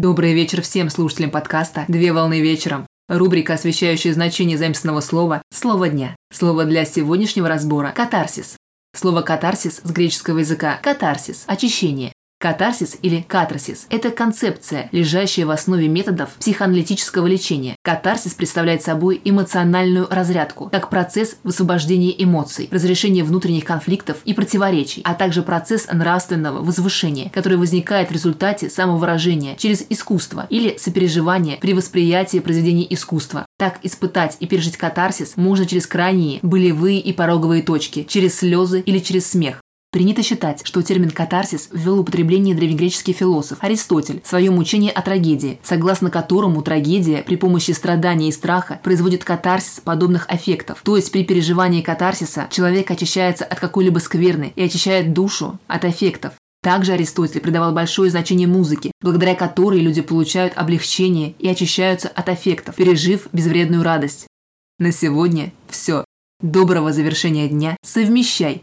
Добрый вечер всем слушателям подкаста «Две волны вечером». Рубрика, освещающая значение заместного слова «Слово дня». Слово для сегодняшнего разбора – «катарсис». Слово «катарсис» с греческого языка «катарсис» – очищение. Катарсис или катарсис – это концепция, лежащая в основе методов психоаналитического лечения. Катарсис представляет собой эмоциональную разрядку, как процесс высвобождения эмоций, разрешения внутренних конфликтов и противоречий, а также процесс нравственного возвышения, который возникает в результате самовыражения через искусство или сопереживание при восприятии произведений искусства. Так испытать и пережить катарсис можно через крайние болевые и пороговые точки, через слезы или через смех. Принято считать, что термин «катарсис» ввел в употребление древнегреческий философ Аристотель в своем учении о трагедии, согласно которому трагедия при помощи страдания и страха производит катарсис подобных аффектов. То есть при переживании катарсиса человек очищается от какой-либо скверны и очищает душу от аффектов. Также Аристотель придавал большое значение музыке, благодаря которой люди получают облегчение и очищаются от аффектов, пережив безвредную радость. На сегодня все. Доброго завершения дня. Совмещай